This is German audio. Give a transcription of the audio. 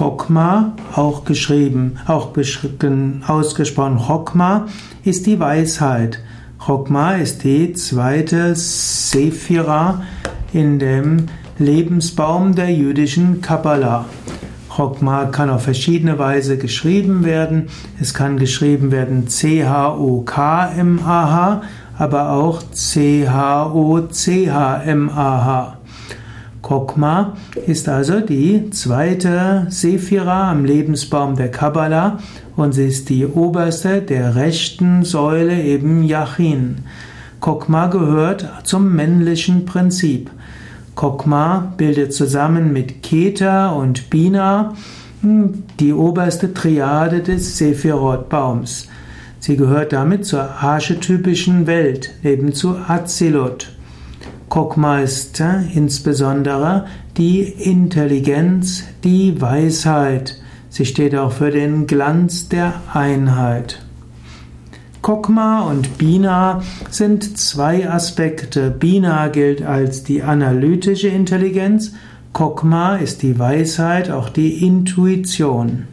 Kokma, auch geschrieben, auch ausgesprochen Chokma, ist die Weisheit. Chokma ist die zweite Sephira in dem Lebensbaum der jüdischen Kabbalah. Chokma kann auf verschiedene Weise geschrieben werden. Es kann geschrieben werden C-H-O-K-M-A-H, aber auch C-H-O-C-H-M-A-H. Chokma ist also die zweite Sephira am Lebensbaum der Kabbalah und sie ist die oberste der rechten Säule eben Yachin. Chokma gehört zum männlichen Prinzip. Chokma bildet zusammen mit Keta und Bina hm, die oberste Triade des Sephirot-Baums. Sie gehört damit zur archetypischen Welt, eben zu Azilut. Chokma ist insbesondere die Intelligenz, die Weisheit. Sie steht auch für den Glanz der Einheit. Kokma und Bina sind zwei Aspekte. Bina gilt als die analytische Intelligenz, Kokma ist die Weisheit, auch die Intuition.